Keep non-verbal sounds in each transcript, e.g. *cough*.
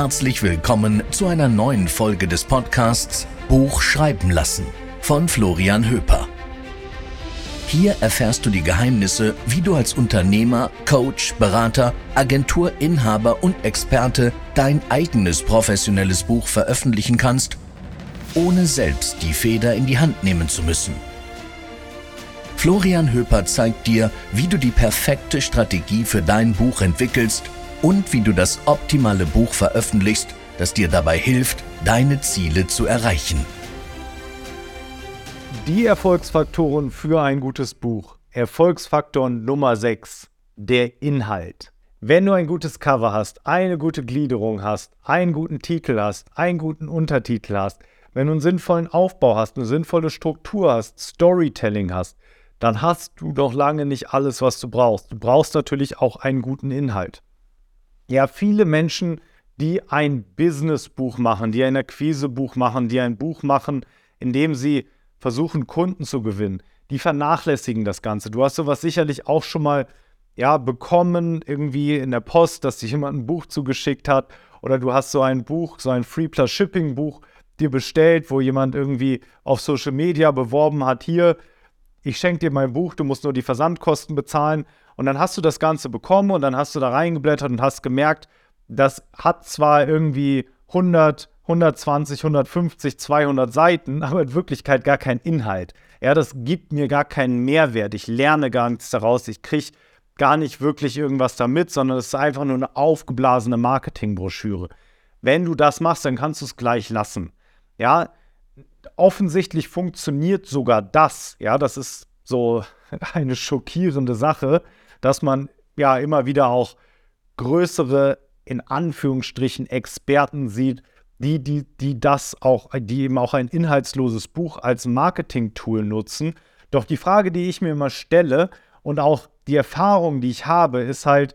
Herzlich willkommen zu einer neuen Folge des Podcasts Buch schreiben lassen von Florian Höper. Hier erfährst du die Geheimnisse, wie du als Unternehmer, Coach, Berater, Agenturinhaber und Experte dein eigenes professionelles Buch veröffentlichen kannst, ohne selbst die Feder in die Hand nehmen zu müssen. Florian Höper zeigt dir, wie du die perfekte Strategie für dein Buch entwickelst und wie du das optimale Buch veröffentlichst, das dir dabei hilft, deine Ziele zu erreichen. Die Erfolgsfaktoren für ein gutes Buch. Erfolgsfaktor Nummer 6. Der Inhalt. Wenn du ein gutes Cover hast, eine gute Gliederung hast, einen guten Titel hast, einen guten Untertitel hast, wenn du einen sinnvollen Aufbau hast, eine sinnvolle Struktur hast, Storytelling hast, dann hast du doch lange nicht alles, was du brauchst. Du brauchst natürlich auch einen guten Inhalt ja viele Menschen, die ein Businessbuch machen, die ein Akquisebuch machen, die ein Buch machen, in dem sie versuchen, Kunden zu gewinnen, die vernachlässigen das Ganze. Du hast sowas sicherlich auch schon mal ja, bekommen, irgendwie in der Post, dass sich jemand ein Buch zugeschickt hat. Oder du hast so ein Buch, so ein Free Plus Shipping Buch dir bestellt, wo jemand irgendwie auf Social Media beworben hat, hier, ich schenke dir mein Buch, du musst nur die Versandkosten bezahlen. Und dann hast du das Ganze bekommen und dann hast du da reingeblättert und hast gemerkt, das hat zwar irgendwie 100, 120, 150, 200 Seiten, *laughs* aber in Wirklichkeit gar keinen Inhalt. Ja, das gibt mir gar keinen Mehrwert. Ich lerne gar nichts daraus. Ich kriege gar nicht wirklich irgendwas damit, sondern es ist einfach nur eine aufgeblasene Marketingbroschüre. Wenn du das machst, dann kannst du es gleich lassen. Ja, offensichtlich funktioniert sogar das. Ja, das ist so *laughs* eine schockierende Sache dass man ja immer wieder auch größere, in Anführungsstrichen, Experten sieht, die, die, die das auch, die eben auch ein inhaltsloses Buch als Marketing-Tool nutzen. Doch die Frage, die ich mir immer stelle und auch die Erfahrung, die ich habe, ist halt,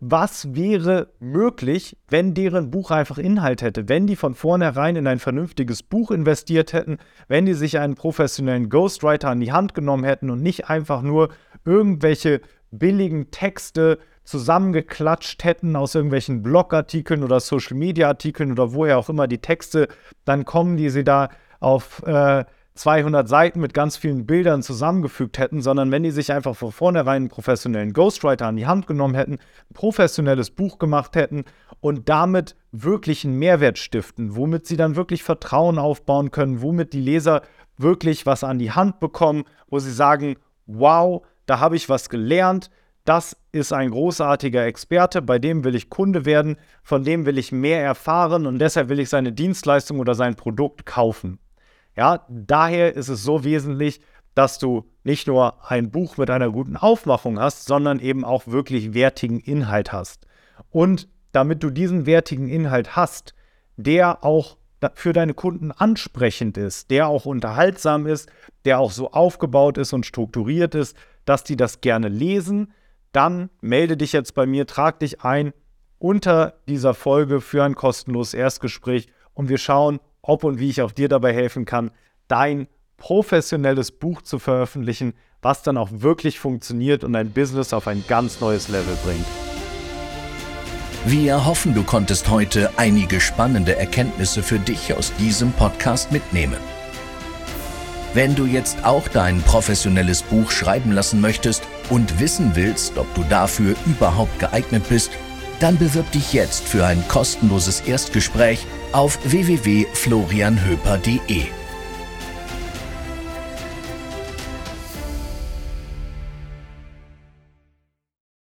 was wäre möglich, wenn deren Buch einfach Inhalt hätte, wenn die von vornherein in ein vernünftiges Buch investiert hätten, wenn die sich einen professionellen Ghostwriter an die Hand genommen hätten und nicht einfach nur irgendwelche billigen Texte zusammengeklatscht hätten aus irgendwelchen Blogartikeln oder Social-Media-Artikeln oder woher auch immer die Texte dann kommen, die sie da auf äh, 200 Seiten mit ganz vielen Bildern zusammengefügt hätten, sondern wenn die sich einfach von vornherein einen professionellen Ghostwriter an die Hand genommen hätten, ein professionelles Buch gemacht hätten und damit wirklich einen Mehrwert stiften, womit sie dann wirklich Vertrauen aufbauen können, womit die Leser wirklich was an die Hand bekommen, wo sie sagen, wow, da habe ich was gelernt, das ist ein großartiger Experte, bei dem will ich Kunde werden, von dem will ich mehr erfahren und deshalb will ich seine Dienstleistung oder sein Produkt kaufen. Ja, daher ist es so wesentlich, dass du nicht nur ein Buch mit einer guten Aufmachung hast, sondern eben auch wirklich wertigen Inhalt hast. Und damit du diesen wertigen Inhalt hast, der auch für deine Kunden ansprechend ist, der auch unterhaltsam ist, der auch so aufgebaut ist und strukturiert ist, dass die das gerne lesen, dann melde dich jetzt bei mir, trag dich ein unter dieser Folge für ein kostenloses Erstgespräch und wir schauen, ob und wie ich auch dir dabei helfen kann, dein professionelles Buch zu veröffentlichen, was dann auch wirklich funktioniert und dein Business auf ein ganz neues Level bringt. Wir hoffen, du konntest heute einige spannende Erkenntnisse für dich aus diesem Podcast mitnehmen. Wenn du jetzt auch dein professionelles Buch schreiben lassen möchtest und wissen willst, ob du dafür überhaupt geeignet bist, dann bewirb dich jetzt für ein kostenloses Erstgespräch auf www.florianhöper.de.